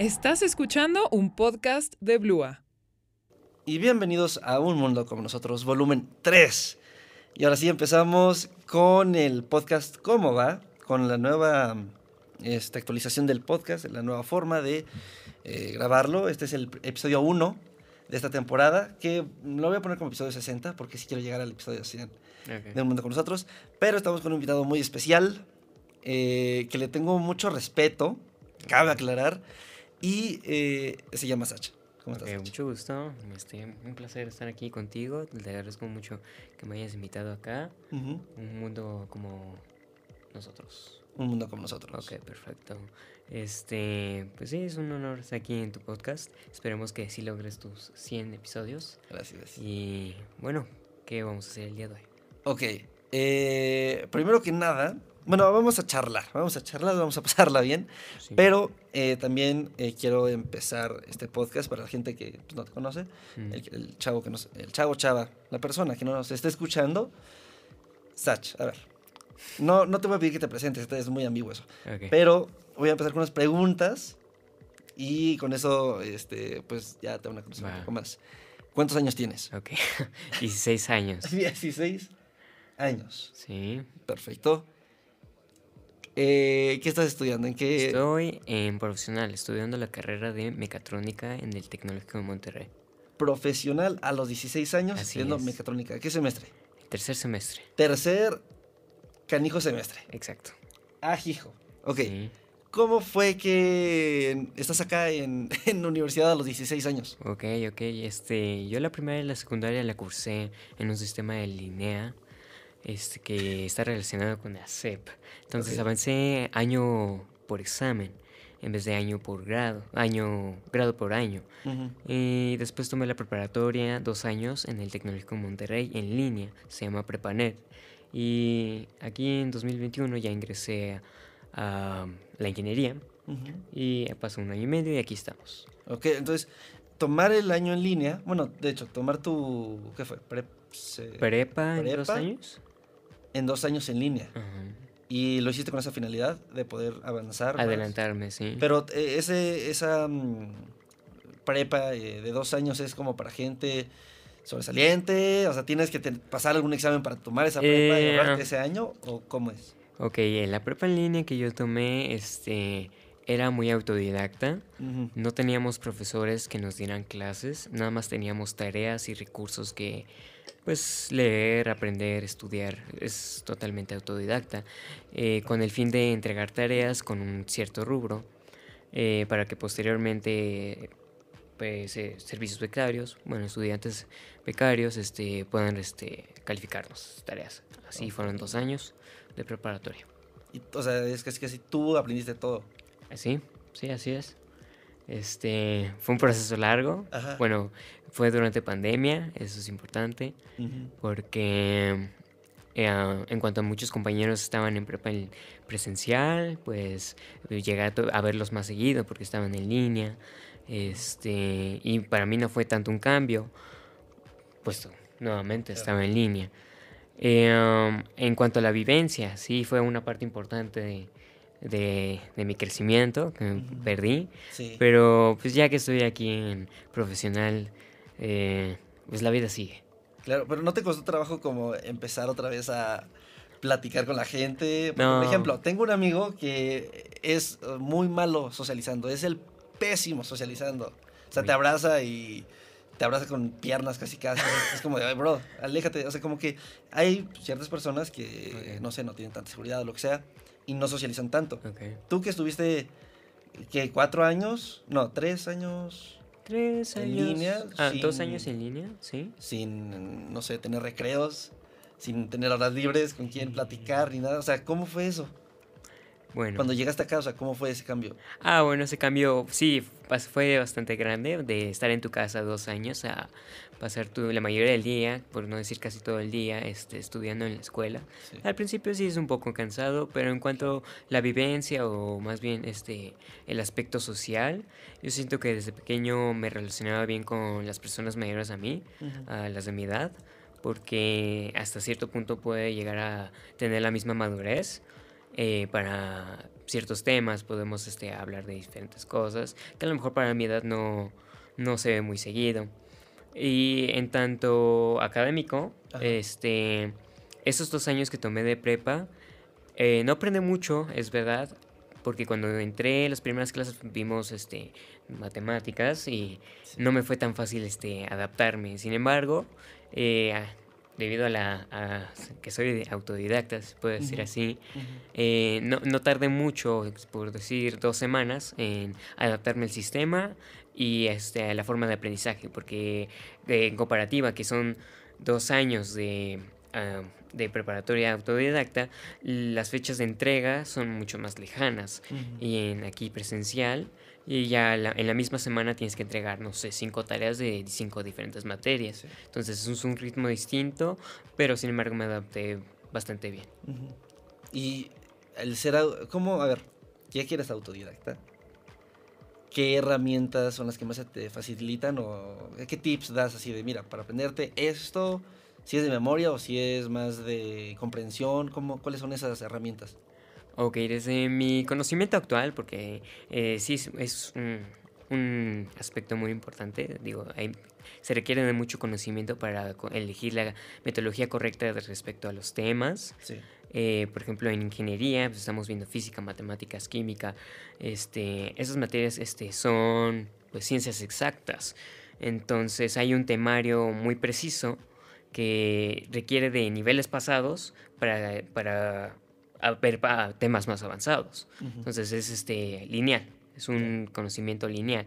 Estás escuchando un podcast de Blua. Y bienvenidos a Un Mundo como nosotros, volumen 3. Y ahora sí empezamos con el podcast ¿Cómo va? Con la nueva esta actualización del podcast, la nueva forma de eh, grabarlo. Este es el episodio 1 de esta temporada, que lo voy a poner como episodio 60 porque sí quiero llegar al episodio 100 de Un Mundo con nosotros. Pero estamos con un invitado muy especial, eh, que le tengo mucho respeto, cabe aclarar, y eh, se llama Sacha. ¿Cómo estás? mucho gusto, este, un placer estar aquí contigo, te agradezco mucho que me hayas invitado acá, un mundo como nosotros. Un mundo como nosotros. Ok, perfecto. Este, pues sí, es un honor estar aquí en tu podcast. Esperemos que sí logres tus 100 episodios. Gracias. Y bueno, ¿qué vamos a hacer el día de hoy? Ok, eh, primero que nada, bueno, vamos a charlar, vamos a charlar, vamos a pasarla bien, pero eh, también eh, quiero empezar este podcast para la gente que pues, no te conoce, el, chavo que nos, el chavo chava, la persona que no nos está escuchando, Sach, a ver, no, no te voy a pedir que te presentes, este es muy ambiguo eso, pero voy a empezar con unas preguntas y con eso, este, pues ya te van a conocer un poco más. ¿Cuántos años tienes? Ok, 16 años. 16 años. Sí. Perfecto. Eh, ¿Qué estás estudiando? ¿En qué? Estoy en profesional, estudiando la carrera de mecatrónica en el Tecnológico de Monterrey. Profesional a los 16 años estudiando mecatrónica. ¿Qué semestre? Tercer semestre. Tercer canijo semestre. Exacto. Ah, hijo. Ok. ¿Cómo fue que estás acá en, en, la universidad a los 16 años? Ok, ok. Este, yo la primera y la secundaria la cursé en un sistema de línea este, que está relacionado con la SEP. Entonces avancé año por examen en vez de año por grado, año, grado por año. Y después tomé la preparatoria dos años en el Tecnológico Monterrey en línea, se llama Prepanet. Y aquí en 2021 ya ingresé a, la ingeniería y pasó un año y medio y aquí estamos. Ok, entonces tomar el año en línea, bueno, de hecho, tomar tu, ¿qué fue? prepa, en dos años en dos años en línea. Y lo hiciste con esa finalidad de poder avanzar. Adelantarme, sí. Pero eh, ese, esa mm, prepa eh, de dos años es como para gente sobresaliente, o sea, tienes que pasar algún examen para tomar esa prepa y ahorrarte eh, ese año, o cómo es? Ok, la prepa en línea que yo tomé, este, era muy autodidacta. No teníamos profesores que nos dieran clases, nada más teníamos tareas y recursos que pues leer, aprender, estudiar, es totalmente autodidacta, eh, con el fin de entregar tareas con un cierto rubro, eh, para que posteriormente pues, eh, servicios becarios, bueno, estudiantes becarios este, puedan este, calificarnos tareas. Así fueron dos años de preparatoria. Y, o sea, es que, es que si tú aprendiste todo. Sí, sí, así es. Este, fue un proceso largo. Bueno, fue durante pandemia, eso es importante, porque eh, en cuanto a muchos compañeros estaban en prepa presencial, pues llegué a, verlos más seguido porque estaban en línea. Este, y para mí no fue tanto un cambio, puesto nuevamente estaba en línea. Eh, en cuanto a la vivencia, sí fue una parte importante de, de, mi crecimiento que perdí. Pero pues ya que estoy aquí en profesional, eh, pues la vida sigue. Claro, pero ¿no te costó trabajo como empezar otra vez a platicar con la gente? Por ejemplo, tengo un amigo que es muy malo socializando, es el pésimo socializando. O sea, te abraza y te abraza con piernas casi casi. Es como de, bro, aléjate. O sea, como que hay ciertas personas que, no sé, no tienen tanta seguridad o lo que sea y no socializan tanto. Tú que estuviste, ¿qué? ¿Cuatro años? No, tres años. Tres años. En línea. Ah, dos años en línea, sí. Sin, no sé, tener recreos, sin tener horas libres con quien platicar ni nada. O sea, ¿cómo fue eso? Bueno. Cuando llegaste a casa, ¿cómo fue ese cambio? Ah, bueno, ese cambio sí fue bastante grande de estar en tu casa dos años a pasar tu, la mayoría del día, por no decir casi todo el día, este, estudiando en la escuela. Al principio sí es un poco cansado, pero en cuanto a la vivencia o más bien este, el aspecto social, yo siento que desde pequeño me relacionaba bien con las personas mayores a mí, a las de mi edad, porque hasta cierto punto puede llegar a tener la misma madurez eh, para ciertos temas, podemos este, hablar de diferentes cosas, que a lo mejor para mi edad no, no se ve muy seguido. Y en tanto académico, este, esos dos años que tomé de prepa, eh, no aprendí mucho, es verdad, porque cuando entré en las primeras clases vimos este, matemáticas y no me fue tan fácil este, adaptarme. Sin embargo, eh, debido a la que soy autodidacta, se puede decir así, eh, no, no, tardé mucho, por decir dos semanas, en adaptarme al sistema y este, a la forma de aprendizaje, porque en comparativa, que son dos años de, ah, de preparatoria autodidacta, las fechas de entrega son mucho más lejanas. Y en aquí presencial, y ya en la misma semana tienes que entregar, no sé, cinco tareas de cinco diferentes materias. Entonces es un ritmo distinto, pero sin embargo me adapté bastante bien. Y el ser, ¿cómo? A ver, ya que eres autodidacta, ¿qué herramientas son las que más te facilitan o qué tips das así de, mira, para aprenderte esto, si es de memoria o si es más de comprensión, ¿cómo, ¿cuáles son esas herramientas? Ok, desde mi conocimiento actual, porque eh, sí es, un, aspecto muy importante, digo, se requiere de mucho conocimiento para elegir la metodología correcta respecto a los temas. Eh, por ejemplo, en ingeniería pues, estamos viendo física, matemáticas, química. Este, esas materias este, son pues, ciencias exactas. Entonces hay un temario muy preciso que requiere de niveles pasados para, para a ver temas más avanzados. Entonces es este, lineal, es un conocimiento lineal.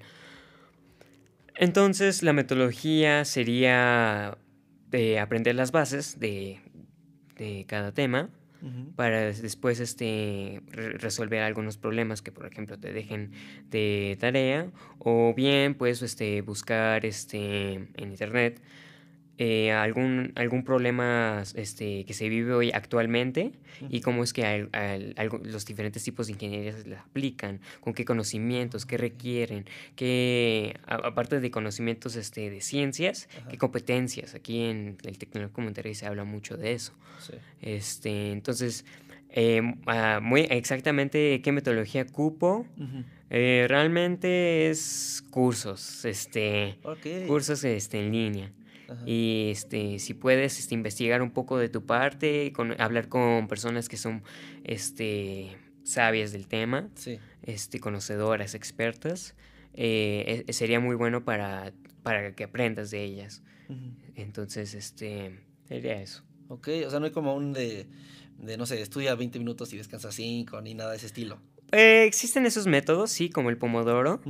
Entonces la metodología sería de aprender las bases de, de cada tema para después este, resolver algunos problemas que por ejemplo te dejen de tarea o bien pues este, buscar este, en internet eh, algún, algún problema este, que se vive hoy actualmente y cómo es que los diferentes tipos de ingeniería se aplican, con qué conocimientos, qué requieren, qué, aparte de conocimientos este, de ciencias, qué competencias. Aquí en el Tecnológico Monterrey se habla mucho de eso. Este, entonces, eh, ah, muy exactamente qué metodología cupo. Eh, realmente es cursos, este, cursos este, en línea. Y este, si puedes este, investigar un poco de tu parte, con, hablar con personas que son este, sabias del tema, este, conocedoras, expertas, eh, e, sería muy bueno para, para que aprendas de ellas. Entonces, este, sería eso. Ok, o sea, no hay como un de, de, no sé, estudia 20 minutos y descansa 5, ni nada de ese estilo. Eh, existen esos métodos, sí, como el pomodoro,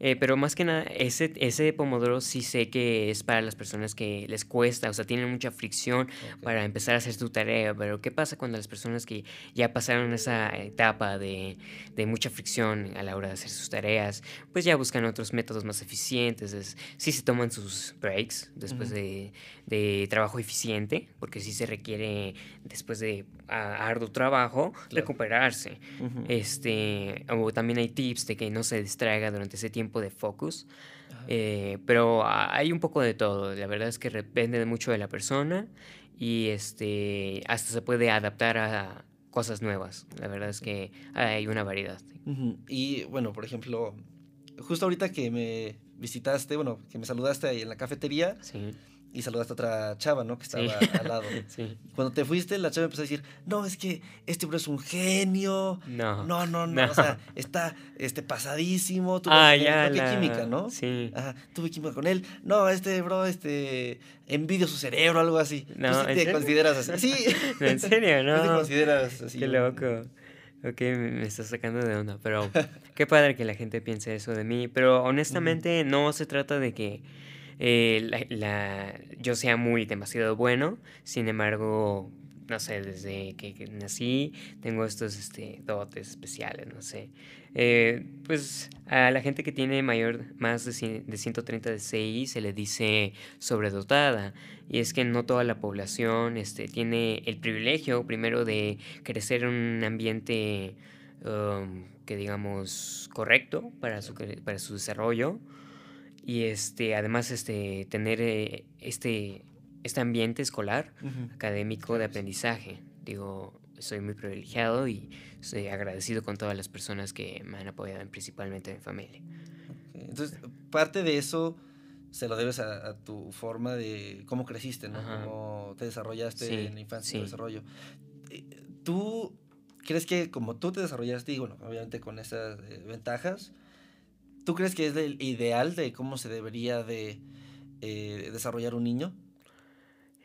eh, pero más que nada, ese, ese pomodoro sí sé que es para las personas que les cuesta, o sea, tienen mucha fricción para empezar a hacer tu tarea, pero ¿qué pasa cuando las personas que ya pasaron esa etapa de, de mucha fricción a la hora de hacer sus tareas, pues ya buscan otros métodos más eficientes, es, sí se toman sus breaks después de, de, trabajo eficiente, porque sí se requiere después de arduo trabajo recuperarse. Este o también hay tips de que no se distraiga durante ese tiempo de focus. Eh, pero hay un poco de todo. La verdad es que depende mucho de la persona y este, hasta se puede adaptar a cosas nuevas. La verdad es que hay una variedad. Y bueno, por ejemplo, justo ahorita que me visitaste, bueno, que me saludaste ahí en la cafetería. Sí y saludaste a otra chava, ¿no? Que estaba al lado. Sí. Cuando te fuiste, la chava empezó a decir, no, es que este bro es un genio. No. No, no, no. O sea, está este, pasadísimo. Tuve, ah, ya. La... química, ¿no? Sí. Ajá. Tuve química con él. No, este bro, este, envidio su cerebro, algo así. No, ¿Tú sí te consideras así? Sí. ¿En serio? No. te consideras así? Qué loco. Ok, me estás sacando de onda, pero qué padre que la gente piense eso de mí. Pero honestamente no se trata de que eh, yo sea muy demasiado bueno, sin embargo, no sé, desde que, nací tengo estos este, dotes especiales, no sé. Eh, pues a la gente que tiene mayor, más de, de 130 de CI se le dice sobredotada. Y es que no toda la población este, tiene el privilegio, primero, de crecer en un ambiente um, que digamos correcto para su, para su desarrollo y este, además este, tener eh, este, este ambiente escolar, académico de aprendizaje. Digo, soy muy privilegiado y soy agradecido con todas las personas que me han apoyado, principalmente mi familia. Entonces, parte de eso se lo debes a, tu forma de cómo creciste, ¿no? Cómo te desarrollaste en la infancia, y desarrollo. Eh, ¿Tú crees que como tú te desarrollaste, y bueno, obviamente con esas eh, ventajas, ¿tú crees que es el ideal de cómo se debería de eh, desarrollar un niño?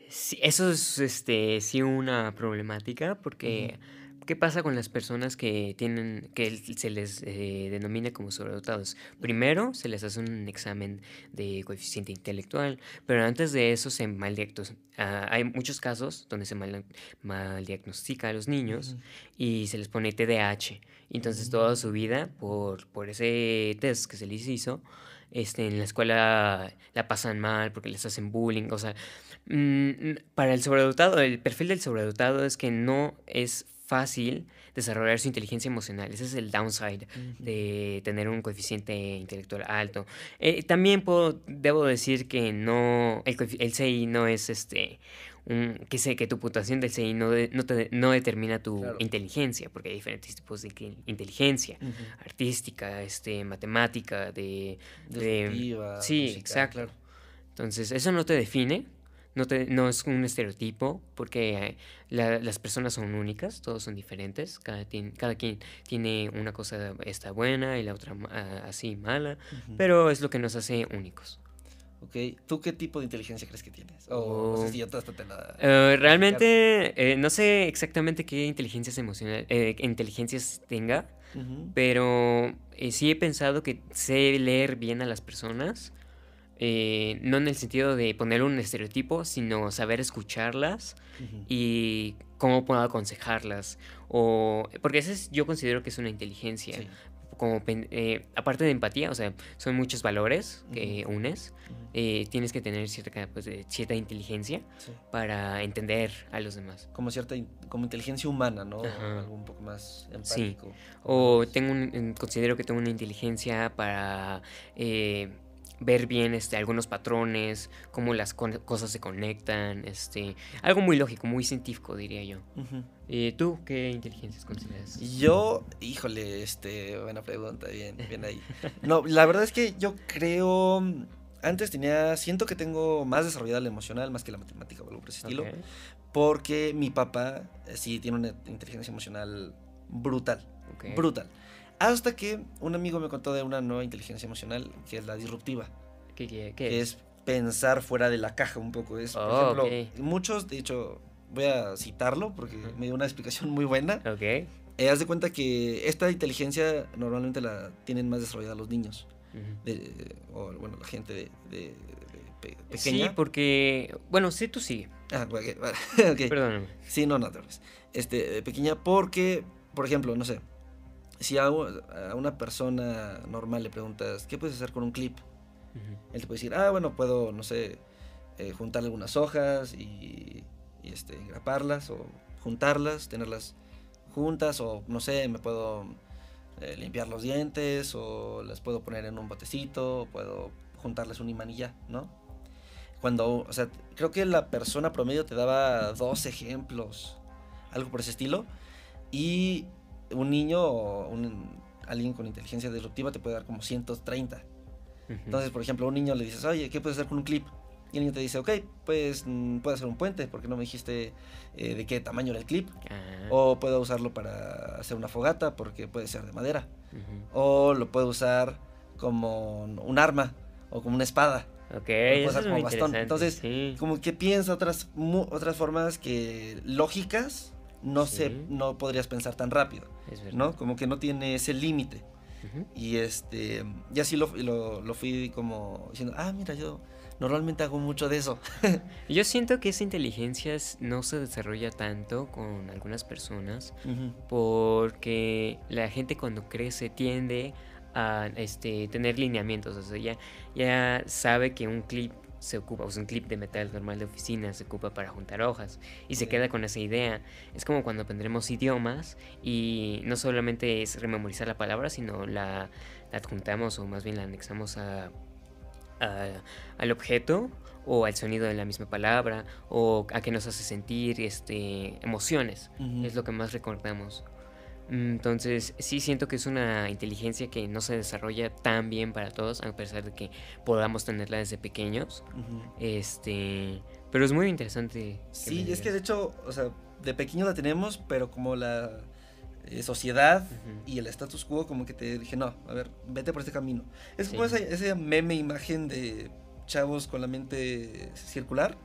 Sí, eso es este, sí una problemática porque... ¿Qué pasa con las personas que tienen, que se les eh, denomina como sobredotados? Primero se les hace un examen de coeficiente intelectual, pero antes de eso se mal ah, hay muchos casos donde se mal, diagnostica a los niños y se les pone TDAH. Entonces toda su vida, por, por ese test que se les hizo, este, en la escuela la pasan mal porque les hacen bullying, o sea, mm, para el sobredotado, el perfil del sobredotado es que no es fácil desarrollar su inteligencia emocional. Ese es el downside de tener un coeficiente intelectual alto. Eh, también puedo, debo decir que no, el, el CI no es este, un, que sé que tu puntuación del CI no, no, no, determina tu inteligencia, porque hay diferentes tipos de inteligencia, artística, este, matemática, de... de sí, exacto. Entonces, eso no te define, no, te, no es un estereotipo, porque las personas son únicas, todos son diferentes, cada, cada quien tiene una cosa está buena y la otra ah, así mala, pero es lo que nos hace únicos. Ok, ¿tú qué tipo de inteligencia crees que tienes? O no sé si ya te la... Eh, realmente eh, no sé exactamente qué inteligencias emocionales, eh, inteligencias tenga, pero sí he pensado que sé leer bien a las personas eh, no en el sentido de poner un estereotipo, sino saber escucharlas y cómo puedo aconsejarlas. O, porque eso es, yo considero que es una inteligencia. Como, eh, aparte de empatía, o sea, son muchos valores que unes. Eh, tienes que tener cierta, pues, cierta inteligencia para entender a los demás. Como cierta como inteligencia humana, ¿no? Algo un poco más empático. Sí. O tengo un, considero que tengo una inteligencia para ver bien este, algunos patrones, cómo las cosas se conectan, este, algo muy lógico, muy científico, diría yo. ¿Y tú qué inteligencias consideras? Yo, híjole, este, buena pregunta, bien, bien ahí. No, la verdad es que yo creo, antes tenía, siento que tengo más desarrollada la emocional más que la matemática o algo por ese estilo, porque mi papá eh, sí tiene una inteligencia emocional brutal, brutal. Hasta que un amigo me contó de una nueva inteligencia emocional que es la disruptiva. ¿Qué, qué, que es? pensar fuera de la caja un poco. Es, por oh, ejemplo, muchos, de hecho, voy a citarlo porque me dio una explicación muy buena. Ok. Eh, haz de cuenta que esta inteligencia normalmente la tienen más desarrollada los niños. o bueno, la gente de, de, pequeña. Sí, porque. Bueno, sí, tú sí. Ah, ok. Perdóname. Sí, no, no, Este, pequeña porque, por ejemplo, no sé si a, una persona normal le preguntas, ¿qué puedes hacer con un clip? Él te puede decir, ah, bueno, puedo, no sé, eh, juntar algunas hojas y, este, engraparlas o juntarlas, tenerlas juntas o, no sé, me puedo eh, limpiar los dientes o las puedo poner en un botecito, o puedo juntarles un imán y ya, ¿no? Cuando, o sea, creo que la persona promedio te daba dos ejemplos, algo por ese estilo, y un niño o un, alguien con inteligencia disruptiva te puede dar como 130. Entonces, por ejemplo, a un niño le dices, oye, ¿qué puedes hacer con un clip? Y el niño te dice, ok, pues mm, puedo hacer un puente, porque no me dijiste eh, de qué tamaño era el clip. Ah. O puedo usarlo para hacer una fogata, porque puede ser de madera. O lo puedo usar como un arma o como una espada. Ok, eso es como bastón. Entonces, como que piensa otras, otras formas que lógicas no sé, no podrías pensar tan rápido, ¿no? Como que no tiene ese límite. Y este, y así lo, lo, fui como diciendo, ah, mira, yo normalmente hago mucho de eso. yo siento que esa inteligencia no se desarrolla tanto con algunas personas porque la gente cuando crece tiende a este, tener lineamientos, o sea, ya, ya sabe que un clip se ocupa, o sea, un clip de metal normal de oficina se ocupa para juntar hojas y se queda con esa idea. Es como cuando aprenderemos idiomas y no solamente es rememorizar la palabra, sino la, adjuntamos o más bien la anexamos a al objeto o al sonido de la misma palabra o a qué nos hace sentir este, emociones. Es lo que más recordamos. Entonces, sí siento que es una inteligencia que no se desarrolla tan bien para todos, a pesar de que podamos tenerla desde pequeños. Este, pero es muy interesante. Sí, es que de hecho, o sea, de pequeño la tenemos, pero como la eh, sociedad y el status quo, como que te dije, no, a ver, vete por este camino. Es como esa, esa, meme imagen de chavos con la mente circular.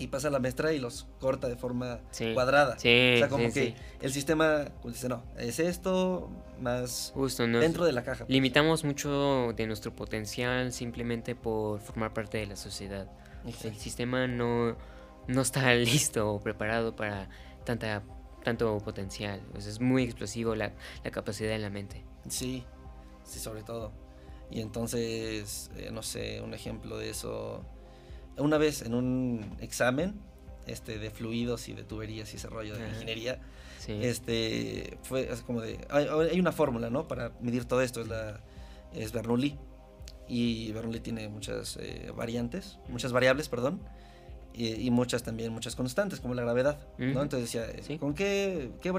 Y pasa la maestra y los corta de forma cuadrada. o sea, como que el sistema pues, dice, no, es esto más Justo, dentro de la caja. Pues". Limitamos mucho de nuestro potencial simplemente por formar parte de la sociedad. El sistema no, no está listo o preparado para tanta, tanto potencial. es muy explosivo la, la, capacidad de la mente. Sí, sí, sobre todo. Y entonces, eh, no sé, un ejemplo de eso. Una vez en un examen este, de fluidos y de tuberías y ese rollo de ingeniería, este, fue como de. Hay, una fórmula, ¿no? Para medir todo esto, es, la, es Bernoulli y Bernoulli tiene muchas eh, variantes, muchas variables, perdón, y, muchas también, muchas constantes, como la gravedad, ¿no? Entonces decía, ¿con qué, qué,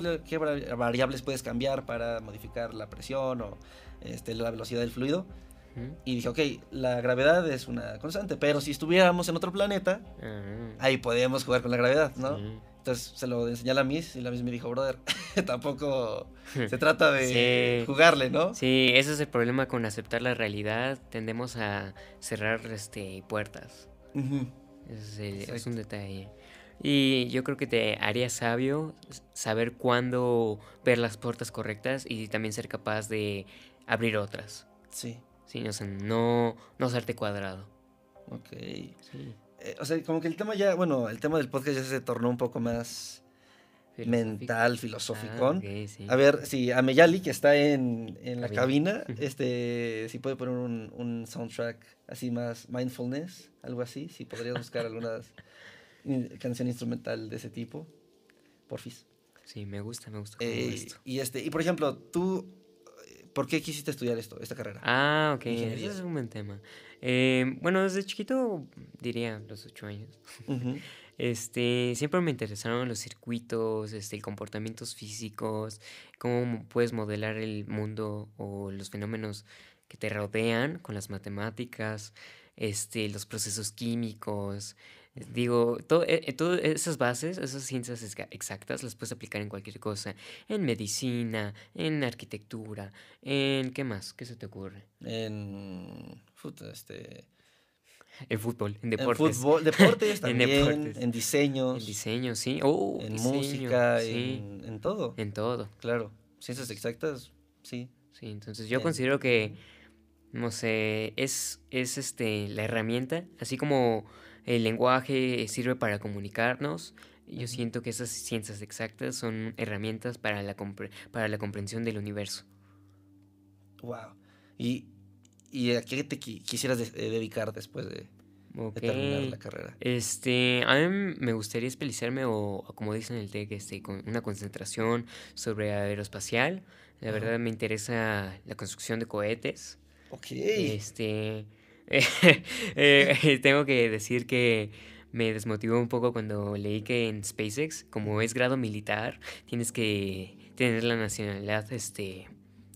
variables puedes cambiar para modificar la presión o este, la velocidad del fluido? Y dije, ok, la gravedad es una constante, pero si estuviéramos en otro planeta, ah. ahí podríamos jugar con la gravedad, ¿no? Entonces se lo enseñé a la Miss y la Miss me dijo, brother, tampoco se trata de jugarle, ¿no? Sí, ese es el problema con aceptar la realidad. Tendemos a cerrar este, puertas. es, un detalle. Y yo creo que te haría sabio saber cuándo ver las puertas correctas y también ser capaz de abrir otras. Sí. Sí, o sea, no, no hacerte cuadrado. Ok. Sí. Eh, o sea, como que el tema ya, bueno, el tema del podcast ya se tornó un poco más mental, filosófico. Ah, a ver, si a Meyali, que está en, la cabina, este, si puede poner un, soundtrack así más mindfulness, algo así, si podrías buscar algunas canción instrumental de ese tipo, porfis. Sí, me gusta, me gusta. Eh, y este, y por ejemplo, tú, ¿por qué quisiste estudiar esto, esta carrera? Ah, ok, ese es un buen tema. Eh, bueno, desde chiquito, diría los ocho años, este, siempre me interesaron los circuitos, este, comportamientos físicos, cómo puedes modelar el mundo o los fenómenos que te rodean con las matemáticas, este, los procesos químicos, Digo, eh, eh, todas esas bases, esas ciencias exactas, las puedes aplicar en cualquier cosa. En medicina, en arquitectura, en... ¿Qué más? ¿Qué se te ocurre? En... Este... En fútbol, en deportes. En fútbol, deportes también, en, deportes. en diseños. En diseño, sí. Oh, en música, En, en, todo. En todo. Claro. Ciencias exactas, sí. Sí, entonces yo considero que, no sé, es, es este, la herramienta, así como el lenguaje sirve para comunicarnos. Yo siento que esas ciencias exactas son herramientas para la, para la comprensión del universo. Wow. ¿Y, y a qué te quisieras eh, dedicar después de, terminar la carrera? Este, a mí me gustaría especializarme o, como dicen en el TEC, este, con una concentración sobre aeroespacial. La verdad me interesa la construcción de cohetes. Ok. Este, eh, tengo que decir que me desmotivó un poco cuando leí que en SpaceX, como es grado militar, tienes que tener la nacionalidad este,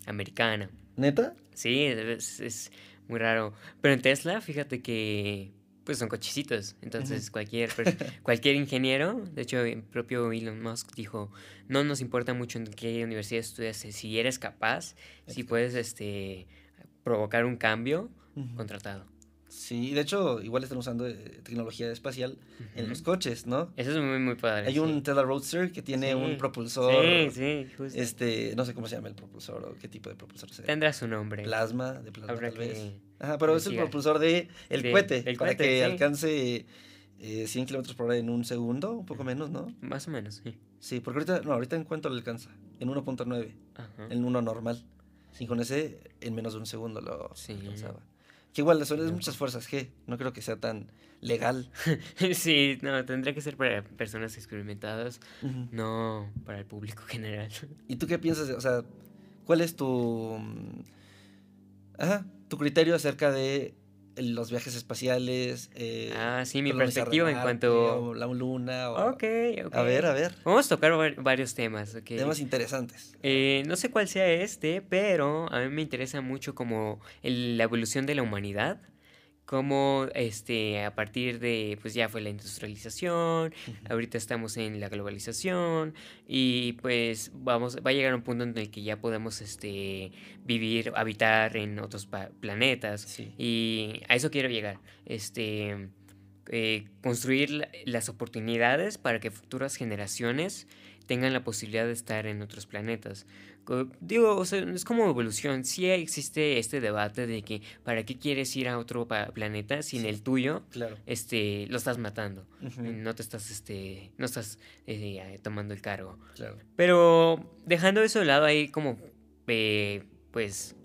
americana. ¿Neta? Sí, es, muy raro. Pero en Tesla, fíjate que pues son cochecitos. Entonces, cualquier, cualquier ingeniero, de hecho, el propio Elon Musk dijo, no nos importa mucho en qué universidad estudias, si eres capaz, si puedes este, provocar un cambio, contratado. Sí, de hecho, igual están usando eh, tecnología espacial en los coches, ¿no? Eso es muy, muy padre. Hay un Tesla Roadster que tiene un propulsor. Sí, sí, justo. Este, no sé cómo se llama el propulsor o qué tipo de propulsor sea. Tendrá su nombre. Plasma, de plasma tal vez. Ajá, pero es el propulsor de el cohete, el para que alcance eh, 100 kilómetros por hora en un segundo, un poco menos, ¿no? Más o menos, sí. Sí, porque ahorita, no, ahorita en cuánto le alcanza? En 1.9, en uno normal. Y con ese, en menos de un segundo lo alcanzaba. Que igual eso es muchas fuerzas G. No creo que sea tan legal. sí, no, tendría que ser para personas experimentadas, no para el público general. ¿Y tú qué piensas? O sea, ¿cuál es tu. Mm, ajá, tu criterio acerca de los viajes espaciales. Eh, ah, sí, mi perspectiva en cuanto... la luna. O... Ok, A ver, a ver. Vamos a tocar varios temas. Temas interesantes. Eh, no sé cuál sea este, pero a mí me interesa mucho como la evolución de la humanidad cómo este, a partir de, pues ya fue la industrialización, ahorita estamos en la globalización y pues vamos, va a llegar un punto en el que ya podemos este, vivir, habitar en otros planetas y a eso quiero llegar, este, eh, construir las oportunidades para que futuras generaciones tengan la posibilidad de estar en otros planetas. Digo, o sea, es como evolución. Sí existe este debate de que para qué quieres ir a otro planeta si en el tuyo este, lo estás matando. No te estás, este, no estás eh, tomando el cargo. Pero dejando eso de lado ahí como, eh, pues,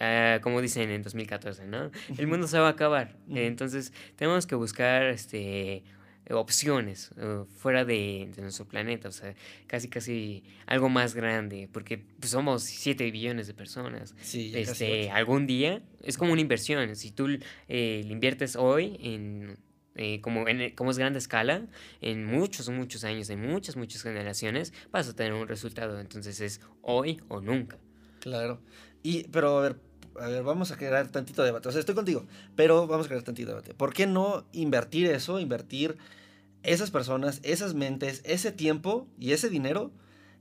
ah, como dicen en 2014, ¿no? El mundo se va a acabar. Entonces tenemos que buscar este, opciones uh, fuera de, nuestro planeta, o sea, casi casi algo más grande, porque pues, somos 7 billones de personas. Sí, este, algún día es como una inversión, si tú eh, le inviertes hoy en eh, como, en, como es grande escala, en muchos, muchos años, en muchas, muchas generaciones, vas a tener un resultado. Entonces es hoy o nunca. Claro. Y, pero a ver, a ver, vamos a crear tantito debate. O sea, estoy contigo, pero vamos a crear tantito debate. ¿Por qué no invertir eso, invertir esas personas, esas mentes, ese tiempo y ese dinero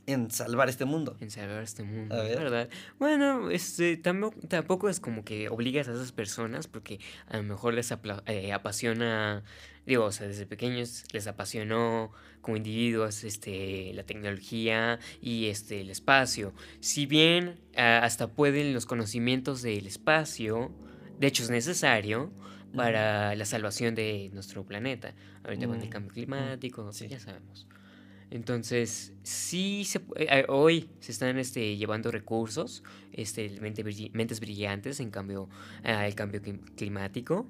en salvar este mundo. En salvar este mundo, ¿verdad? Bueno, este, tampoco, es como que obligas a esas personas porque a lo mejor les eh, apasiona, digo, o sea, desde pequeños les apasionó como individuos este, la tecnología y este, el espacio. Si bien hasta pueden los conocimientos del espacio, de hecho es necesario, para la salvación de nuestro planeta. Ahorita con el mm, cambio climático, ya sabemos. Entonces, sí, se, eh, hoy se están este, llevando recursos, este, mentes brillantes en cambio al cambio climático.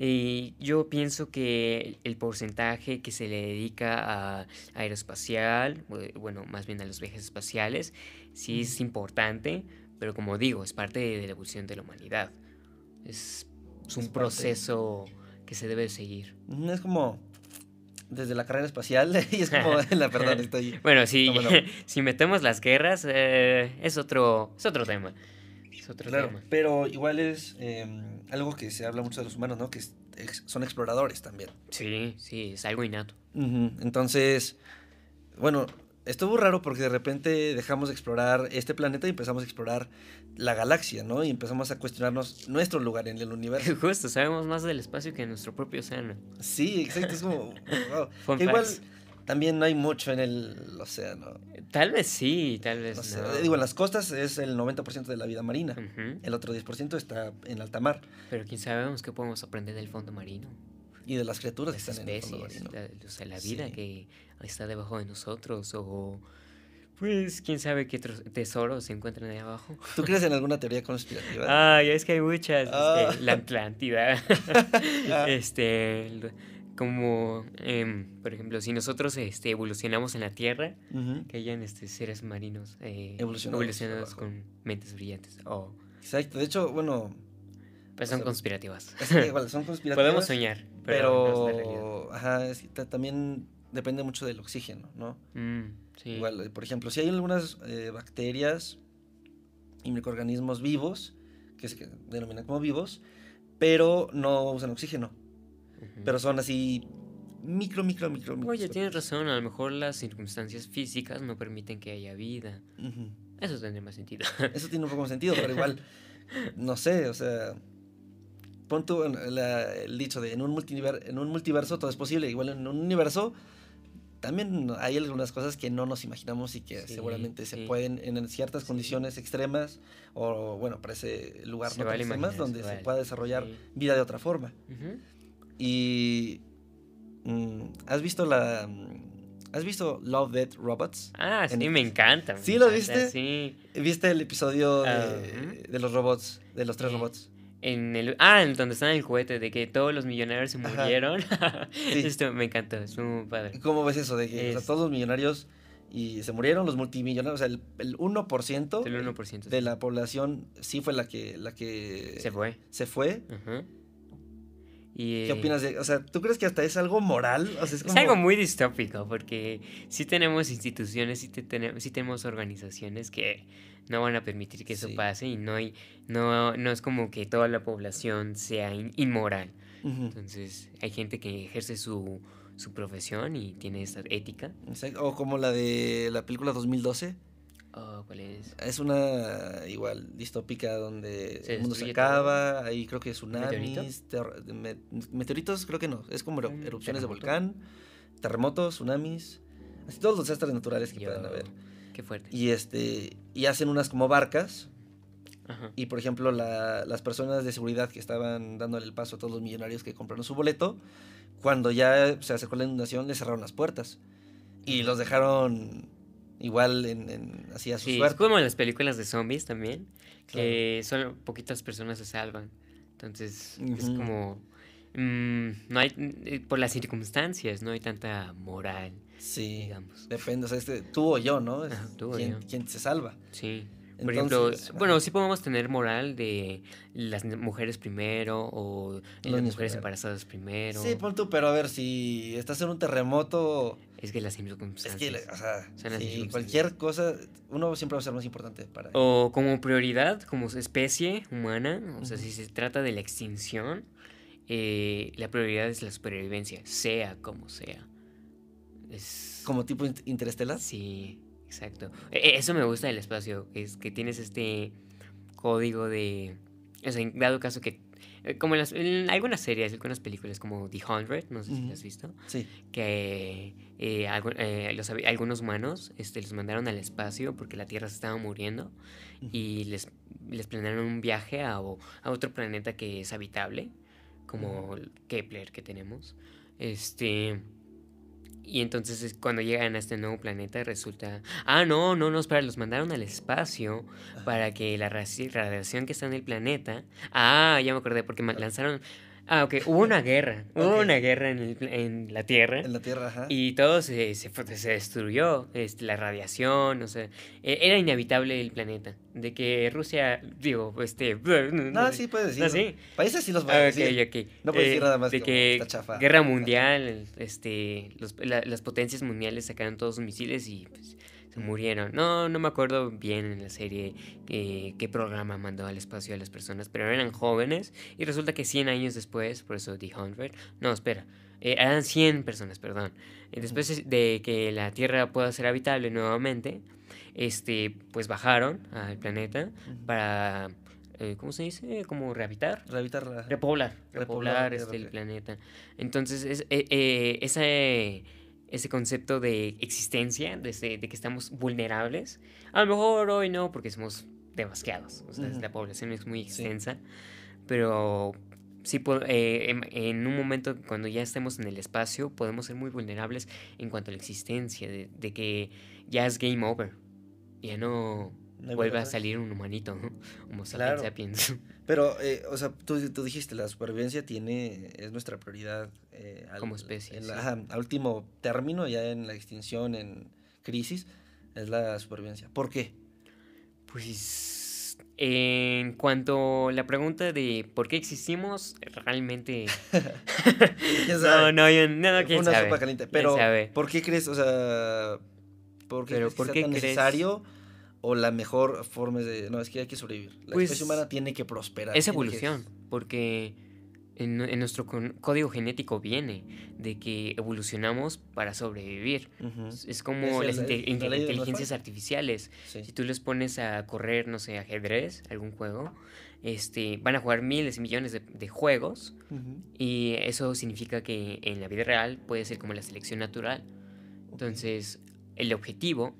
Y yo pienso que el porcentaje que se le dedica a aeroespacial, bueno, más bien a los viajes espaciales, sí es importante, pero como digo, es parte de la evolución de la humanidad. Es es un proceso que se debe seguir. Es como desde la carrera espacial y es como la perdón estoy bueno sí si metemos las guerras eh, es otro es otro tema es otro tema. pero igual es em, algo que se habla mucho de los humanos no que son exploradores también. Sí sí es algo innato. Entonces bueno estuvo raro porque de repente dejamos de explorar este planeta y empezamos a explorar la galaxia, ¿no? Y empezamos a cuestionarnos nuestro lugar en el universo. Justo, sabemos más del espacio que en nuestro propio océano. Sí, exacto, es como... Igual también no hay mucho en el océano. Tal vez sí, tal vez no. Digo, en las costas es el 90% de la vida marina. El otro 10% está en alta mar. Pero quién sabemos qué podemos aprender del fondo marino. Y de las criaturas que están en el fondo marino. La, o sea, la vida que está debajo de nosotros o pues quién sabe qué tesoros se encuentran ahí abajo. ¿Tú crees en alguna teoría conspirativa? Ah, ya es que hay muchas. Ah. la Atlántida. Ah. este, como, em, por ejemplo, si nosotros este, evolucionamos en la Tierra, que hayan este, seres marinos eh, evolucionados, con mentes brillantes. Oh. Exacto, de hecho, bueno... Pues son conspirativas. igual, son conspirativas. Podemos soñar, pero... ajá, también depende mucho del oxígeno, ¿no? Mm, Igual, eh, por ejemplo, si hay algunas eh, bacterias y microorganismos vivos, que se denominan como vivos, pero no usan oxígeno. Pero son así micro, micro, micro, micro. Oye, tienes razón, a lo mejor las circunstancias físicas no permiten que haya vida. Eso tendría más sentido. Eso tiene un poco más sentido, pero igual, no sé, o sea, pon tú el dicho de en un, en un multiverso todo es posible, igual en un universo también hay algunas cosas que no nos imaginamos y que seguramente se pueden en ciertas condiciones extremas o bueno, para ese lugar no tan extremas donde se, pueda desarrollar vida de otra forma. Y mm, ¿has visto la ¿Has visto Love, Death, Robots? Ah, sí, me encanta. ¿Sí lo viste? Sí. ¿Viste el episodio de, de los robots, de los tres robots? En el, ah, en donde está en el juguete, de que todos los millonarios se murieron. Esto me encantó, es muy padre. ¿Cómo ves eso? De que todos los millonarios y se murieron, los multimillonarios, o sea, el, el 1%, el 1% de la población sí fue la que, la que se fue. Se fue. ¿Qué opinas de, o sea, ¿tú crees que hasta es algo moral? es, algo muy distópico porque sí tenemos instituciones, sí, tenemos, sí tenemos organizaciones que no van a permitir que eso pase y no hay, no, no es como que toda la población sea inmoral. Entonces, hay gente que ejerce su, su profesión y tiene esa ética. O como la de la película 2012 Oh, ¿cuál es? Es una igual distópica donde el mundo se acaba, ahí creo que tsunamis, meteoritos creo que no, es como erupciones de volcán, terremotos, tsunamis, así todos los desastres naturales que puedan haber. Qué fuerte. Y este y hacen unas como barcas. Y por ejemplo, las personas de seguridad que estaban dándole el paso a todos los millonarios que compraron su boleto, cuando ya se acercó la inundación, les cerraron las puertas. Y los dejaron igual en, en así a su sí, Es como en las películas de zombies también, que solo poquitas personas se salvan. Entonces, es como. Mm, no hay. Eh, por las circunstancias, no hay tanta moral. Sí. Digamos. Depende, o sea, este, tú o yo, ¿no? tú o yo. ¿Quién se salva? Sí. Por ejemplo, bueno, sí podemos tener moral de las mujeres primero o las mujeres embarazadas primero. Sí, pon tú, pero a ver, si estás en un terremoto... Es que las circunstancias. Es que, o sea, cualquier cosa, uno siempre va a ser más importante para... O como prioridad, como especie humana, o sea, si se trata de la extinción, eh, la prioridad es la supervivencia, sea como sea. Es... ¿Como tipo interestelar? Sí. Exacto. E, e, eso me gusta del espacio, es que tienes este código de... O sea, en dado caso que... Eh, como en, las, en algunas series, algunas películas como The Hundred, no sé si las has visto. Sí. Que eh, eh, los, algunos humanos este, los mandaron al espacio porque la Tierra se estaba muriendo y les, les planearon un viaje a, a otro planeta que es habitable, como Kepler que tenemos. Este y entonces cuando llegan a este nuevo planeta resulta, ah, no, no, no, espera, los mandaron al espacio para que la radiación que está en el planeta, ah, ya me acordé, porque lanzaron Ah, ok. Hubo una guerra. Hubo una guerra en, el, en, la Tierra. En la Tierra, ajá. Y todo se, se, se destruyó. Este, la radiación, o sea. E, era inhabitable el planeta. De que Rusia, digo, este. No, sí puedes decir. ¿No, sí? Países sí los van a decir. Okay, No puedes decir eh, nada más de que Guerra mundial, este. Los, las potencias mundiales sacaron todos sus misiles y. Pues, murieron. No, no me acuerdo bien en la serie eh, qué programa mandó al espacio a las personas, pero eran jóvenes y resulta que 100 años después, por eso The Hundred, no, espera, eh, eran 100 personas, perdón. después de que la Tierra pueda ser habitable nuevamente, este, pues bajaron al planeta para... Eh, ¿cómo se dice? Como rehabitar. Rehabitar. Repoblar. Repoblar, este, el planeta. Entonces, es, esa ese concepto de existencia, de, de, que estamos vulnerables. A lo mejor hoy no, porque somos o sea, la población es muy extensa, pero sí, eh, en, un momento cuando ya estemos en el espacio, podemos ser muy vulnerables en cuanto a la existencia, de, de que ya es game over, ya no vuelve a salir un humanito, ¿no? Como claro. sapiens. Pero, eh, o sea, tú, tú, dijiste, la supervivencia tiene, es nuestra prioridad. Eh, Como especie. a último término, ya en la extinción, en crisis, es la supervivencia. ¿Por qué? Pues, en cuanto a la pregunta de por qué existimos, realmente... no, no, yo, no, quién Una sopa caliente. Pero, ¿por qué crees, o sea, por qué, Pero, ¿por qué tan necesario o la mejor forma de... No, es que hay que sobrevivir. La pues, especie humana tiene que prosperar. Es evolución, porque en, nuestro código genético viene de que evolucionamos para sobrevivir. Es como las inteligencias artificiales. Si tú les pones a correr, no sé, ajedrez, algún juego, este, van a jugar miles y millones de, juegos y eso significa que en la vida real puede ser como la selección natural. Entonces, el objetivo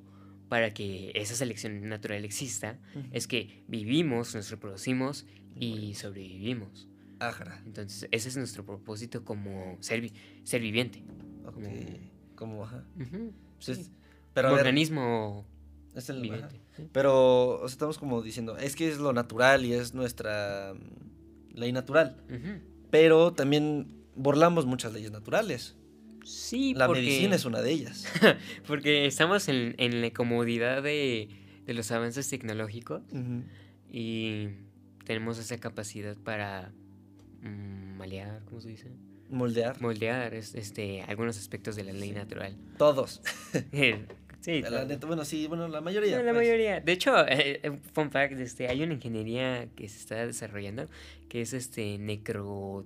para que esa selección natural exista es que vivimos, nos reproducimos y sobrevivimos. Ajá. Entonces, ese es nuestro propósito como ser, ser viviente. Como, ajá. pero organismo es el, viviente. Pero estamos como diciendo, es que es lo natural y es nuestra mm, ley natural. Pero también burlamos muchas leyes naturales. Sí, La medicina es una de ellas. porque estamos en, la comodidad de, los avances tecnológicos y tenemos esa capacidad para mm, malear, ¿cómo se dice? Moldear. Moldear este, algunos aspectos de la ley natural. Todos. sí, bueno, sí, bueno, la mayoría. la pues. mayoría. De hecho, eh, eh, fun fact, este, hay una ingeniería que se está desarrollando que es este necro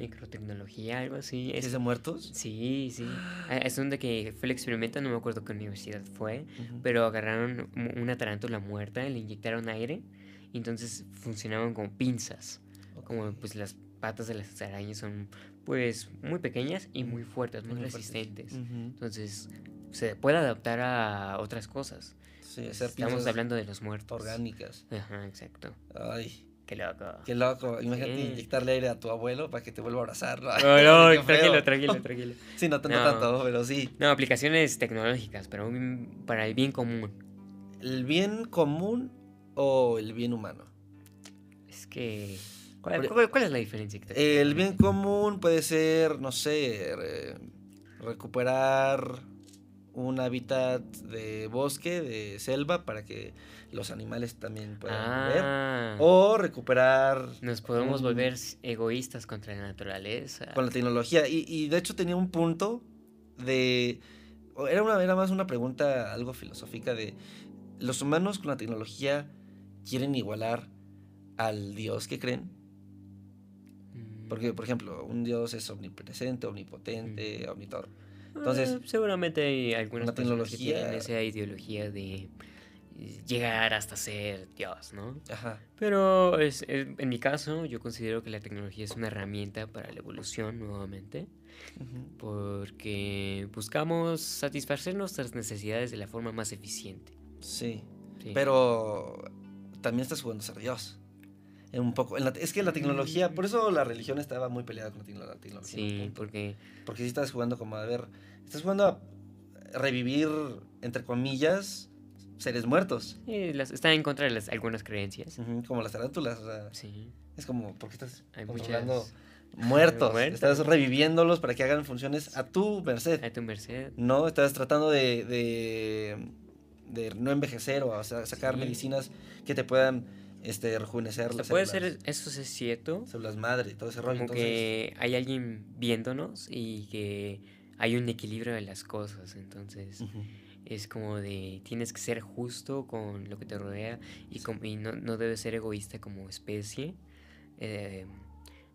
necrotecnología, algo así. ¿Es de muertos? Sí, sí. Ah, es donde que fue el experimento, no me acuerdo qué universidad fue, pero agarraron una tarántula muerta, le inyectaron aire y entonces funcionaban como pinzas. Como pues las patas de las arañas son pues muy pequeñas y muy fuertes, muy, resistentes. Entonces se puede adaptar a otras cosas. Sí, Estamos hablando de los muertos. Orgánicas. Ajá, exacto. Ay. Qué loco. Qué loco. Imagínate inyectarle aire a tu abuelo para que te vuelva a abrazar. No, no, tranquilo, tranquilo, tranquilo. Sí, no tanto, tanto, pero sí. No, aplicaciones tecnológicas, pero para el bien común. ¿El bien común o el bien humano? Es que ¿Cuál, es la diferencia? El bien común puede ser, no sé, recuperar un hábitat de bosque, de selva, para que los animales también puedan ver. Ah. O recuperar... Nos podemos volver egoístas contra la naturaleza. Con la tecnología. Y, y de hecho tenía un punto de... Era, una, era más una pregunta algo filosófica de... ¿Los humanos con la tecnología quieren igualar al Dios que creen? Porque, por ejemplo, un Dios es omnipresente, omnipotente, mm. omnitoro. Entonces, seguramente hay algunas tecnología... que tienen esa ideología de llegar hasta ser Dios, ¿no? Ajá. Pero es, en mi caso, yo considero que la tecnología es una herramienta para la evolución nuevamente, porque buscamos satisfacer nuestras necesidades de la forma más eficiente. Sí, sí. pero también estás jugando a ser Dios un poco. es que la tecnología, por eso la religión estaba muy peleada con la tecnología. Sí, porque. Porque si estás jugando como a ver. Estás jugando a revivir, entre comillas, seres muertos. Sí, las, está en contra de las, algunas creencias. como las tarántulas. O sea, sí. Es como, porque estás Hay muchas... muertos. Estás reviviéndolos para que hagan funciones a tu merced. A tu merced. No, estás tratando de, de, de no envejecer o sacar medicinas que te puedan este, rejuvenecer las Puede ser, eso es cierto. Células madre, todo ese rollo. Como que hay alguien viéndonos y que hay un equilibrio de las cosas, entonces es como de tienes que ser justo con lo que te rodea y, y no, no debes ser egoísta como especie. Eh,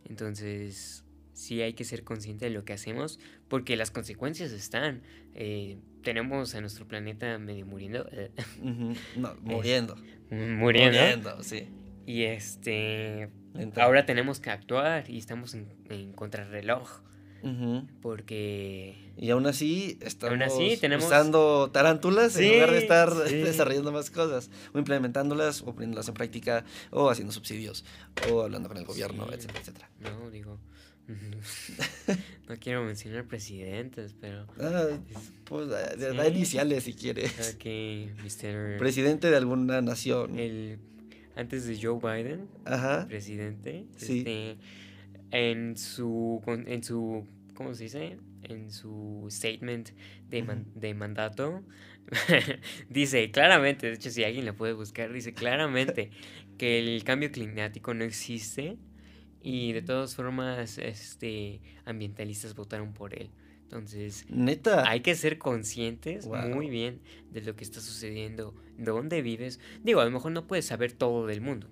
entonces sí hay que ser consciente de lo que hacemos porque las consecuencias están. Eh, tenemos a nuestro planeta medio muriendo. No, muriendo. muriendo. Muriendo, sí. Y este. Ahora tenemos que actuar y estamos en, en contrarreloj. Porque. Y aún así estamos usando tarántulas en lugar de estar desarrollando más cosas, o implementándolas, o poniéndolas en práctica, o haciendo subsidios, o hablando con el gobierno, etcétera, etcétera. No, digo. no quiero mencionar presidentes, pero. Ah, pues da, iniciales si quieres. Mr. Presidente de alguna nación. El, antes de Joe Biden, Ajá. presidente, este, en su en su ¿cómo se dice? En su statement de, de mandato dice claramente, de hecho si alguien la puede buscar, dice claramente que el cambio climático no existe y de todas formas, este, ambientalistas votaron por él. Entonces, neta. Hay que ser conscientes muy bien de lo que está sucediendo, dónde vives. Digo, a lo mejor no puedes saber todo del mundo.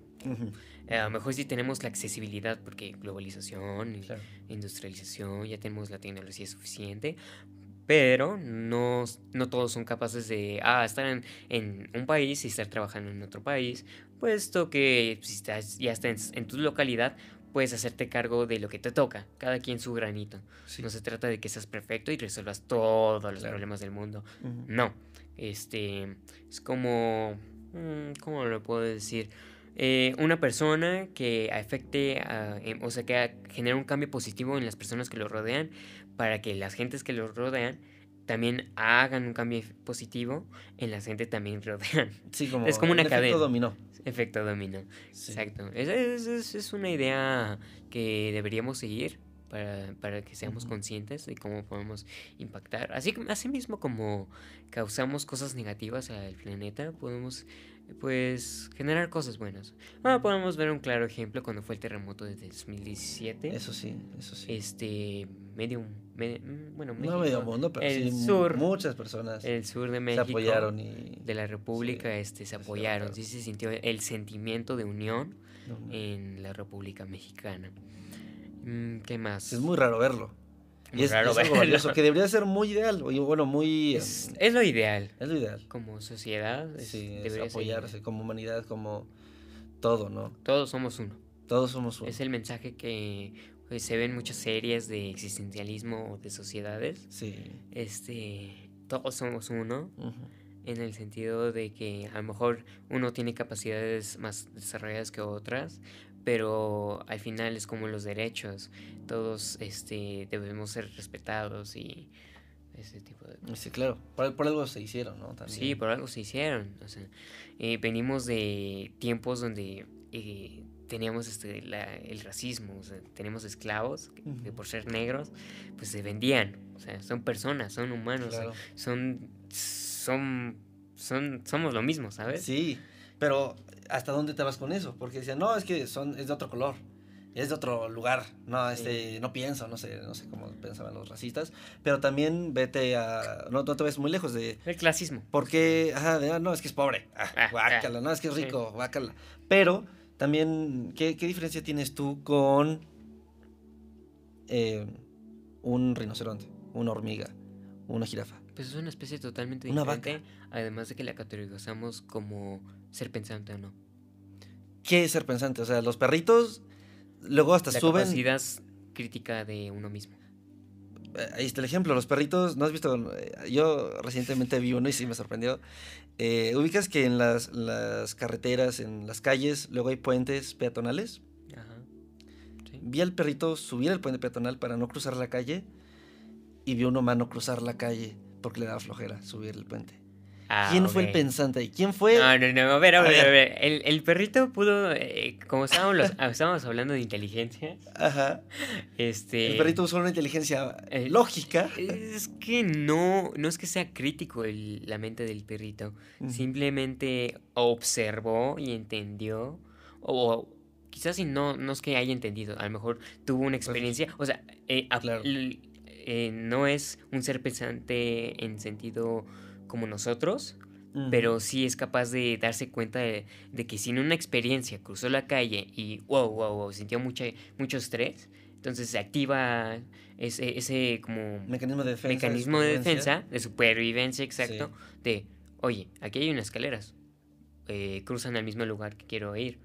a lo mejor sí tenemos la accesibilidad porque globalización, industrialización, ya tenemos la tecnología suficiente, pero no, no todos son capaces de ah, estar en, en, un país y estar trabajando en otro país, puesto que si estás, ya estás en tu localidad, puedes hacerte cargo de lo que te toca, cada quien su granito. No se trata de que seas perfecto y resuelvas todos los problemas del mundo. No. Este es como. Mm, ¿Cómo lo puedo decir? Eh, una persona que afecte, em, o sea, que genere un cambio positivo en las personas que lo rodean, para que las gentes que lo rodean también hagan un cambio positivo en la gente también rodean. Sí, como es como una cadena. dominó. Efecto dominó. Exacto. Es, es, es, una idea que deberíamos seguir para, para que seamos conscientes de cómo podemos impactar. Así, así mismo como causamos cosas negativas al planeta, podemos pues generar cosas buenas. Bueno, podemos ver un claro ejemplo cuando fue el terremoto de 2017. Eso sí, eso sí. Este, medio, mm, bueno, no medio mundo, pero el sur, muchas personas. El sur de México. Se apoyaron y... De la República, este, se apoyaron. Sí se sintió el sentimiento de unión en la República Mexicana. Mm, ¿Qué más? Es muy raro verlo. y es, algo valioso, que debería ser muy ideal, bueno, muy... Es, lo ideal. Es lo ideal. Como sociedad. sí, apoyarse, como humanidad, como todo, ¿no? Todos somos uno. Todos somos uno. Es el mensaje que se ve en muchas series de existencialismo o de sociedades. Sí. Este, todos somos uno. En el sentido de que a lo mejor uno tiene capacidades más desarrolladas que otras, pero al final es como los derechos, todos este, debemos ser respetados y ese tipo de... Sí, claro, por, algo se hicieron, ¿no? Sí, por algo se hicieron, o sea, eh, venimos de tiempos donde eh, teníamos este, el racismo, o sea, tenemos esclavos que, por ser negros, pues se vendían, o sea, son personas, son humanos, son, son, son, somos lo mismo, ¿sabes? Sí, pero ¿hasta dónde te vas con eso? Porque decían, no, es que son, es de otro color, es de otro lugar, no, este, no pienso, no sé, no sé cómo pensaban los racistas, pero también vete a, no, te ves muy lejos de... El clasismo. Porque, ajá, de, ah, no, es que es pobre, ah, ah, guácala, no, es que es rico, guácala. Pero también, ¿qué, ¿qué, diferencia tienes tú con eh, un rinoceronte, una hormiga, una jirafa? Pues es una especie totalmente diferente, además de que la categorizamos como ser pensante o no. ¿Qué es ser pensante? O sea, los perritos luego hasta suben... La capacidad crítica de uno mismo. Eh, ahí está el ejemplo, los perritos, ¿no has visto? Eh, yo recientemente vi uno y sí me sorprendió. Eh, ubicas que en las, las, carreteras, en las calles, luego hay puentes peatonales. Ajá. Vi al perrito subir el puente peatonal para no cruzar la calle y vi a un humano cruzar la calle porque le daba flojera subir el puente. Ah, ¿Quién fue el pensante? ¿Quién fue? No, no, no, a ver, a ver, a ver. El, el, perrito pudo, eh, como estábamos, los, estábamos hablando de inteligencia. Ajá. Este. El perrito usó una inteligencia eh, lógica. Es que no, no es que sea crítico la mente del perrito. Simplemente observó y entendió. O quizás si no, no es que haya entendido. A lo mejor tuvo una experiencia. O sea, eh, claro. Eh, no es un ser pensante en sentido como nosotros, pero sí es capaz de darse cuenta de, que si en una experiencia cruzó la calle y wow, wow, wow, sintió mucha, mucho estrés, entonces se activa ese, ese como mecanismo de defensa, mecanismo de, defensa, de supervivencia, exacto, de, oye, aquí hay unas escaleras, eh, cruzan al mismo lugar que quiero ir,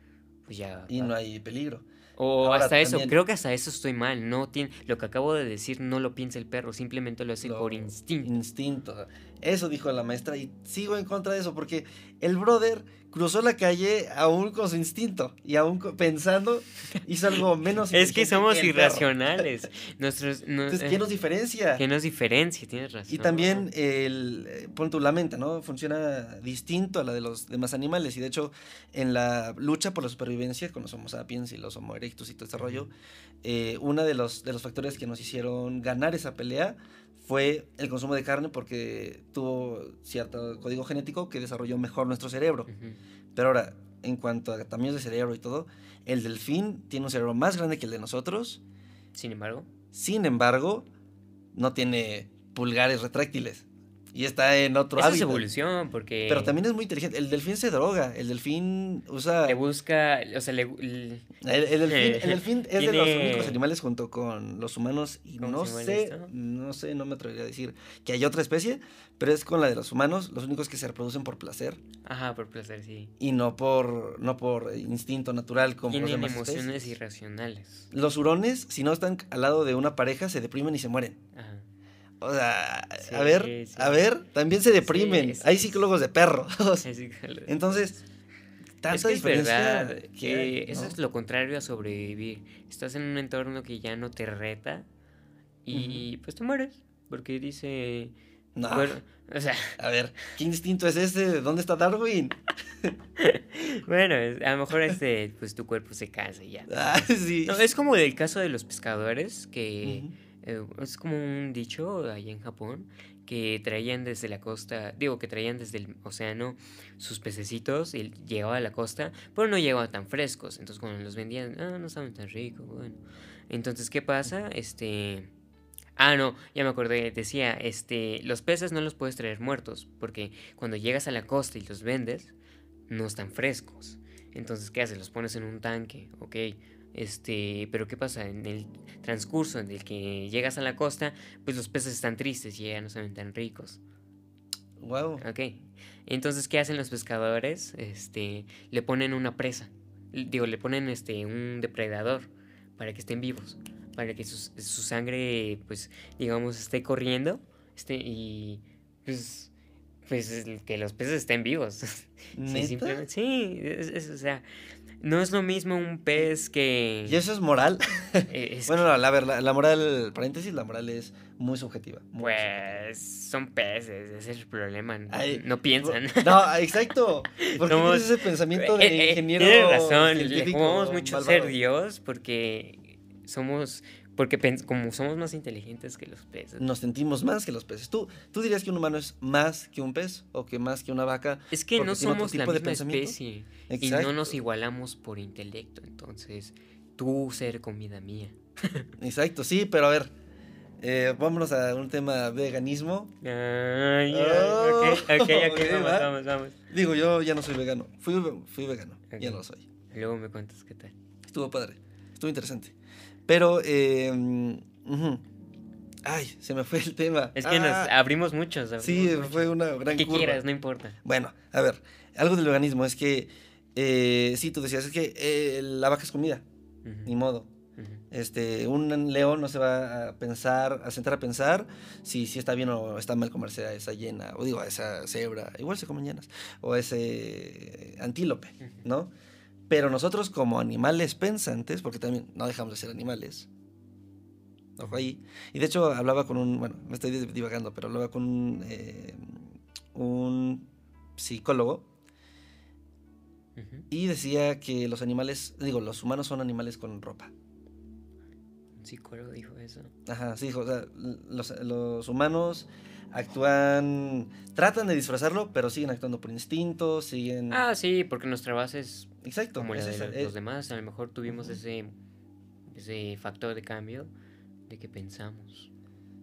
pues ya... Y no hay peligro. O hasta eso, creo que hasta eso estoy mal. No tiene, lo que acabo de decir no lo piensa el perro, simplemente lo hace por instinto. Instinto. Eso dijo la maestra y sigo en contra de eso porque el brother cruzó la calle aún con su instinto y aún pensando hizo algo menos Es que somos irracionales. Nuestros, Entonces, ¿qué nos diferencia? ¿Qué nos diferencia? Tienes razón. Y también el, eh, pon tu la mente, ¿no? Funciona distinto a la de los demás animales y de hecho en la lucha por la supervivencia con los homo sapiens y los homo erectus y todo este rollo, eh, uno de los, de los factores que nos hicieron ganar esa pelea fue el consumo de carne porque tuvo cierto código genético que desarrolló mejor nuestro cerebro. Pero ahora, en cuanto a tamaños de cerebro y todo, el delfín tiene un cerebro más grande que el de nosotros. Sin embargo. Sin embargo, no tiene pulgares retráctiles. Y está en otro Esa es evolución, porque... Pero también es muy inteligente. El delfín se droga. El delfín usa... Le busca... O sea, le... El, delfín, es de los únicos animales junto con los humanos. Y no sé, no sé, no me atrevería a decir que hay otra especie, pero es con la de los humanos, los únicos que se reproducen por placer. Ajá, por placer, sí. Y no por, no por instinto natural como Tienen emociones irracionales. Los hurones, si no están al lado de una pareja, se deprimen y se mueren. Ajá. O sea, a ver, a ver, también se deprimen. Hay psicólogos de perros. Entonces, tanta es verdad que, eso es lo contrario a sobrevivir. Estás en un entorno que ya no te reta y pues te mueres porque dice no. o sea, a ver, ¿qué instinto es ese? ¿Dónde está Darwin? bueno, a lo mejor este, pues tu cuerpo se cansa y ya. Ah, sí. es como el caso de los pescadores que eh, es como un dicho ahí en Japón que traían desde la costa, digo que traían desde el océano sus pececitos y llegaba a la costa, pero no llegaban tan frescos. Entonces cuando los vendían, ah, no estaban tan ricos, bueno. Entonces, ¿qué pasa? Este... Ah, no, ya me acordé, decía, este, los peces no los puedes traer muertos, porque cuando llegas a la costa y los vendes, no están frescos. Entonces, ¿qué haces? Los pones en un tanque, ok. Este, pero ¿qué pasa? En el transcurso en el que llegas a la costa, pues los peces están tristes y ya no saben tan ricos. Wow. Ok. Entonces, ¿qué hacen los pescadores? Este, le ponen una presa. Digo, le ponen este, un depredador para que estén vivos. Para que su, su sangre, pues, digamos, esté corriendo. Este, y pues pues que los peces estén vivos. sí, simplemente, sí o sea, no es lo mismo un pez que... ¿Y eso es moral? Eh, bueno, no, la, la, la, moral, paréntesis, la moral es muy subjetiva. pues son peces, ese es el problema. no piensan. No, exacto. Porque Somos, ese pensamiento de eh, eh, ingeniero Tienes razón, le jugamos mucho ser Dios porque somos porque como somos más inteligentes que los peces. Nos sentimos más que los peces. ¿Tú, ¿Tú dirías que un humano es más que un pez o que más que una vaca? Es que no somos la misma especie y no nos igualamos por intelecto. Entonces, tú ser comida mía. Exacto, sí, pero a ver, eh, vámonos a un tema veganismo. Ay, oh, ok, ok, vamos, vamos, vamos. Digo, yo ya no soy vegano. Fui, fui vegano, ya no lo soy. Luego me cuentas qué tal. Estuvo padre, estuvo interesante. Pero, eh, ay, se me fue el tema. Es que nos ah. abrimos muchos. sí, fue una gran ¿Qué quieras, no importa. Bueno, a ver, algo del veganismo es que, eh, sí, tú decías, es que eh, la vaca es comida, ni modo. Este, un león no se va a pensar, a sentar a pensar si, si está bien o está mal comerse a esa hiena, o digo, a esa cebra, igual se comen llenas, o a ese antílope, ¿no? Pero nosotros como animales pensantes, porque también no dejamos de ser animales, ojo ahí, y de hecho hablaba con un, bueno, me estoy divagando, pero hablaba con un, eh, un psicólogo y decía que los animales, digo, los humanos son animales con ropa. Un psicólogo dijo eso. Ajá, sí, dijo, o sea, los, los humanos actúan, tratan de disfrazarlo, pero siguen actuando por instinto, siguen... Ah, sí, porque nuestra base es Exacto, como la de los, demás, a lo mejor tuvimos ese, ese factor de cambio de que pensamos.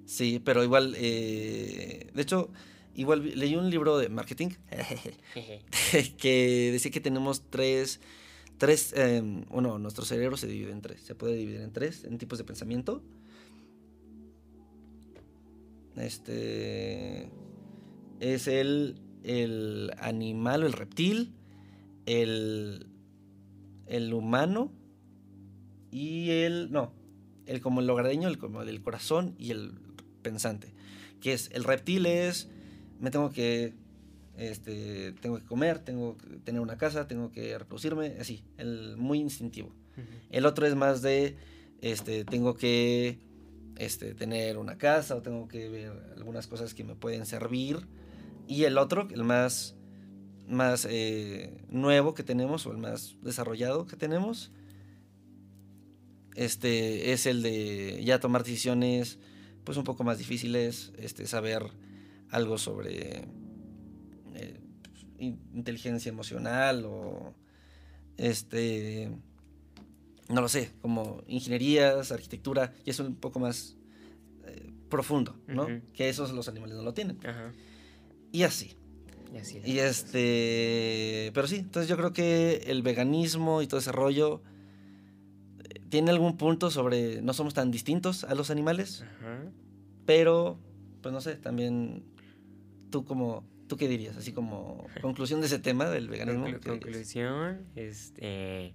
Sí, pero igual, eh, de hecho, igual leí un libro de marketing que decía que tenemos tres, tres, em, bueno, nuestro cerebro se divide en tres, se puede dividir en tres, en tipos de pensamiento. Este es el, el animal o el reptil, el, el humano y el, no, el como el hogareño, el como el corazón y el pensante. Que es, el reptil es, me tengo que, este, tengo que comer, tengo que tener una casa, tengo que reproducirme, así, el muy instintivo. El otro es más de, este, tengo que este, tener una casa o tengo que ver algunas cosas que me pueden servir. Y el otro, el más, más eh, nuevo que tenemos o el más desarrollado que tenemos, este, es el de ya tomar decisiones pues un poco más difíciles, este, saber algo sobre eh, inteligencia emocional o este no lo sé, como ingenierías, arquitectura, y es un poco más eh, profundo, ¿no? Que esos los animales no lo tienen. Y así. Y así. Y este, pero sí, entonces yo creo que el veganismo y todo ese rollo eh, tiene algún punto sobre no somos tan distintos a los animales, pero, pues no sé, también tú como, ¿tú qué dirías? Así como conclusión de ese tema del veganismo. conclusión, este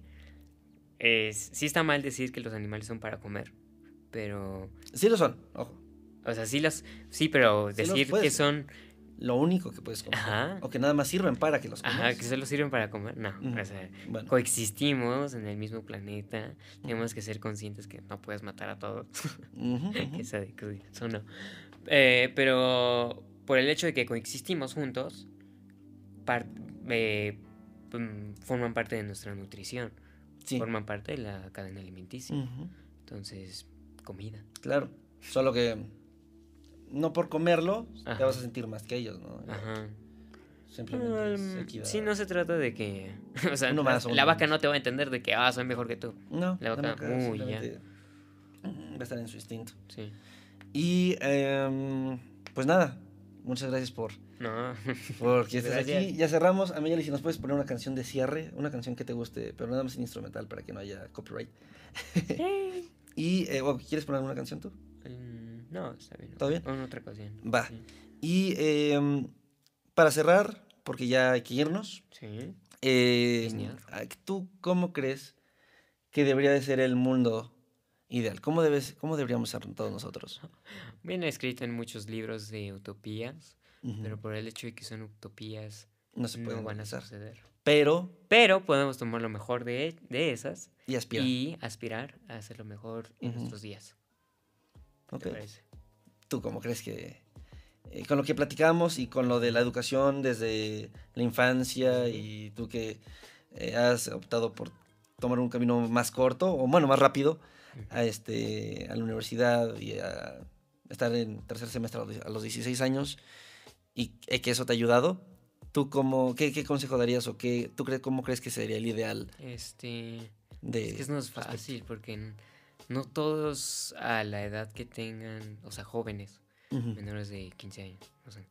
sí está mal decir que los animales son para comer, pero... Sí lo son, ojo. O sea, sí los... Sí, pero decir que son... Lo único que puedes comer. O que nada más sirven para que los comas. Ajá, que solo sirven para comer. No, o sea, coexistimos en el mismo planeta. Tenemos que ser conscientes que no puedes matar a todos. Eso no. Eh, pero por el hecho de que coexistimos juntos, eh, mm, forman parte de nuestra nutrición forman parte de la cadena alimenticia. Entonces, comida. Claro, solo que no por comerlo te vas a sentir más que ellos, ¿no? Ajá. Simplemente um, Sí, no se trata de que. O sea, la, vaca no te va a entender de que, ah, soy mejor que tú. No. La vaca, uy, ya. Va a estar en su instinto. Sí. Y, eh, pues nada, muchas gracias por. No. Porque estés aquí. Ya cerramos. Amelia, si nos puedes poner una canción de cierre, una canción que te guste, pero nada más en instrumental para que no haya copyright. y, eh, ¿quieres poner una canción tú? Mm, no, está bien. ¿Todo bien? Una otra canción. Va. Y eh, para cerrar, porque ya hay que irnos. Sí. Eh, ¿Tú cómo crees que debería de ser el mundo ideal? ¿Cómo, debes, cómo deberíamos ser todos nosotros? Viene escrito en muchos libros de utopías, pero por el hecho de que son utopías, no se pueden van a suceder. Pero... Pero podemos tomar lo mejor de, de esas y aspirar. y aspirar a hacer lo mejor en nuestros días. ¿Tú cómo crees que eh, con lo que platicamos y con lo de la educación desde la infancia y tú que eh, has optado por tomar un camino más corto o bueno, más rápido a, este, a la universidad y a estar en tercer semestre a los 16 años y eh, que eso te ha ayudado. ¿Tú cómo, qué, qué consejo darías o qué, tú crees, cómo crees que sería el ideal? Este, de es que no es fácil porque no todos a la edad que tengan, o sea, jóvenes, menores de 15 años, no sé,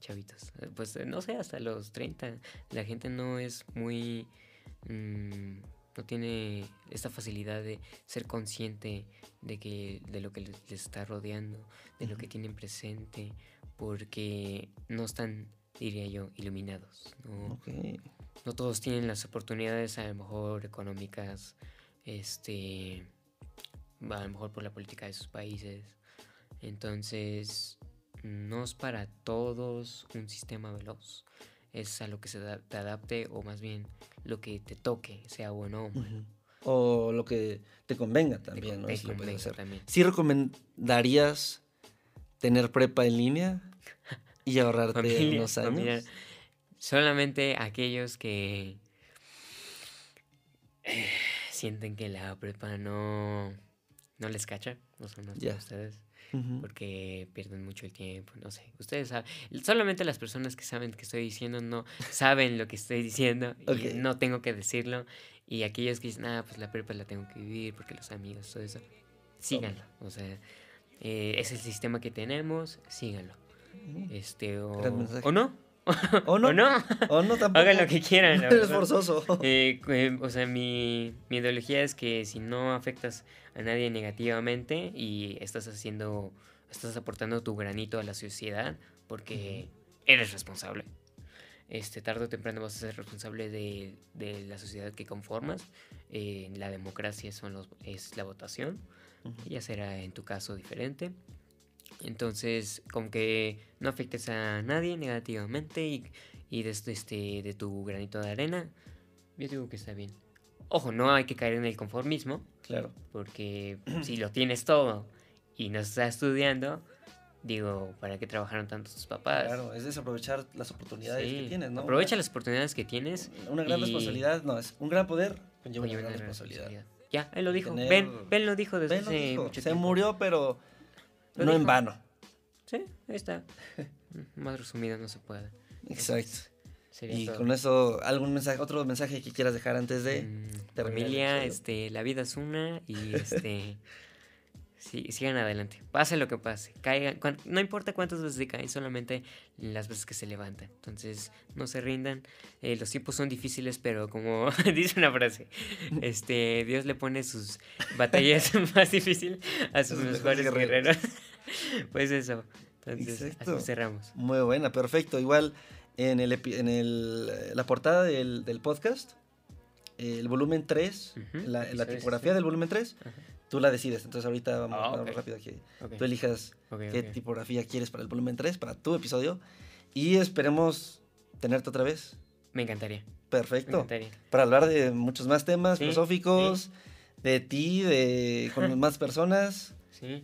chavitos. Eh, pues eh, no sé, hasta los 30. La gente no es muy... Mm, no tiene esta facilidad de ser consciente de que de lo que les, está rodeando, de lo que tienen presente, porque no están, diría yo, iluminados. ¿no? no todos tienen las oportunidades, a lo mejor económicas, este, a lo mejor por la política de sus países, entonces, no es para todos un sistema veloz. Es a lo que se te adapte o más bien lo que te toque, sea bueno o malo. O lo que te convenga también, ¿no? si También. ¿Sí recomendarías tener prepa en línea y ahorrarte unos años? solamente aquellos que eh, sienten que la prepa no, no les cacha, no son ustedes porque pierden mucho el tiempo, no sé. Ustedes saben, solamente las personas que saben que estoy diciendo no saben lo que estoy diciendo y no tengo que decirlo. Y aquellos que dicen, ah, pues la prepa la tengo que vivir porque los amigos, todo eso, síganlo. O sea, eh, es el sistema que tenemos, síganlo. Este, o, o no, ¿O no? ¿O no? tampoco. Hagan lo que quieran. es forzoso. Eh, eh, o sea, mi, mi, ideología es que si no afectas a nadie negativamente y estás haciendo, estás aportando tu granito a la sociedad porque eres responsable. Este, tarde o temprano vas a ser responsable de, de la sociedad que conformas. Eh, la democracia son los, es la votación. Ya será en tu caso diferente. Entonces, como que no afectes a nadie negativamente y, y desde este, de tu granito de arena, yo digo que está bien. Ojo, no hay que caer en el conformismo. Claro. Porque si lo tienes todo y no estás estudiando, digo, ¿para qué trabajaron tanto tus papás? Claro, es desaprovechar las oportunidades que tienes, ¿no? Aprovecha las oportunidades que tienes. Una gran responsabilidad, no, es un gran poder conlleva una, gran responsabilidad. Ya, él lo dijo. Ben, ben, lo dijo desde hace mucho Se murió, pero no en vano. Sí, ahí está. Más resumido no se puede. Exacto. y con eso, ¿algún mensaje, otro mensaje que quieras dejar antes de mm, Familia, este, la vida es una y este sí, sigan adelante. Pase lo que pase. Caigan, no importa cuántas veces caen, solamente las veces que se levantan. Entonces, no se rindan. Eh, los tiempos son difíciles, pero como dice una frase, este, Dios le pone sus batallas más difíciles a sus mejores guerreros. pues eso. Entonces, cerramos. Muy buena, perfecto. Igual en, el, en el, la portada del, del podcast, el volumen 3, la, la tipografía del volumen 3, tú la decides. Entonces ahorita vamos, ah, rápido aquí. Tú elijas qué tipografía quieres para el volumen 3, para tu episodio. Y esperemos tenerte otra vez. Me encantaría. Perfecto. Me encantaría. Para hablar de muchos más temas filosóficos, de ti, de con más personas,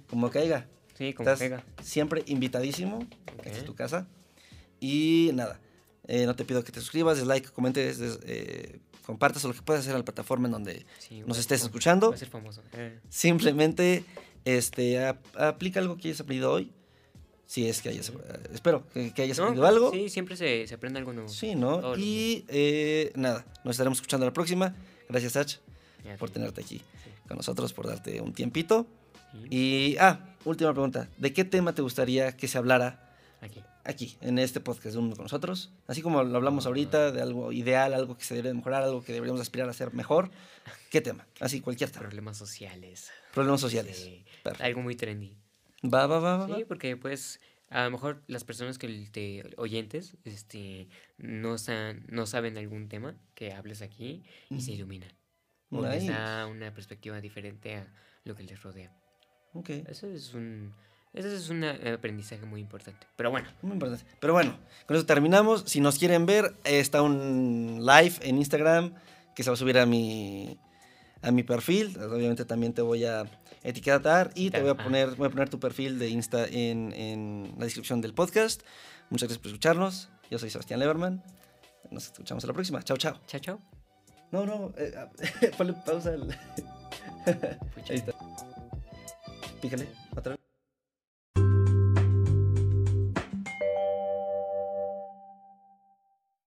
como caiga. Sí, como Estás siempre invitadísimo. Esta es tu casa. Y nada, eh, no te pido que te suscribas, des like, comentes, eh, compartas o lo que puedas hacer en la plataforma en donde nos estés escuchando. famoso. Eh. Simplemente este, aplica algo que hayas aprendido hoy Si es que hayas, espero que, que hayas aprendido algo. Sí, siempre se, se, aprende algo nuevo. Sí, ¿no? y eh, nada, nos estaremos escuchando la próxima. Gracias, Sach, por tenerte aquí con nosotros, por darte un tiempito. Y, ah, última pregunta. ¿De qué tema te gustaría que se hablara aquí, en este podcast con nosotros? Así como lo hablamos ahorita, de algo ideal, algo que se debería mejorar, algo que deberíamos aspirar a hacer mejor. ¿Qué tema? Así, cualquier tema. Problemas sociales. Problemas sociales. Sí. Algo muy trendy. Va, va, va, va. Sí, porque pues a lo mejor las personas que te oyentes este no, no saben algún tema que hables aquí y se iluminan. O les da una perspectiva diferente a lo que les rodea. Okay. Eso es un eso es un aprendizaje muy importante. Pero bueno. Muy importante. Pero bueno, con eso terminamos. Si nos quieren ver, está un live en Instagram que se va a subir a mi a mi perfil. Obviamente también te voy a etiquetar y te voy a poner, voy a poner tu perfil de Insta en, en la descripción del podcast. Muchas gracias por escucharnos. Yo soy Sebastián Leverman. Nos escuchamos a la próxima. Chao, chao. Chao, chao. No, no, eh, ponle pausa. Ahí está. Pícale, otra vez.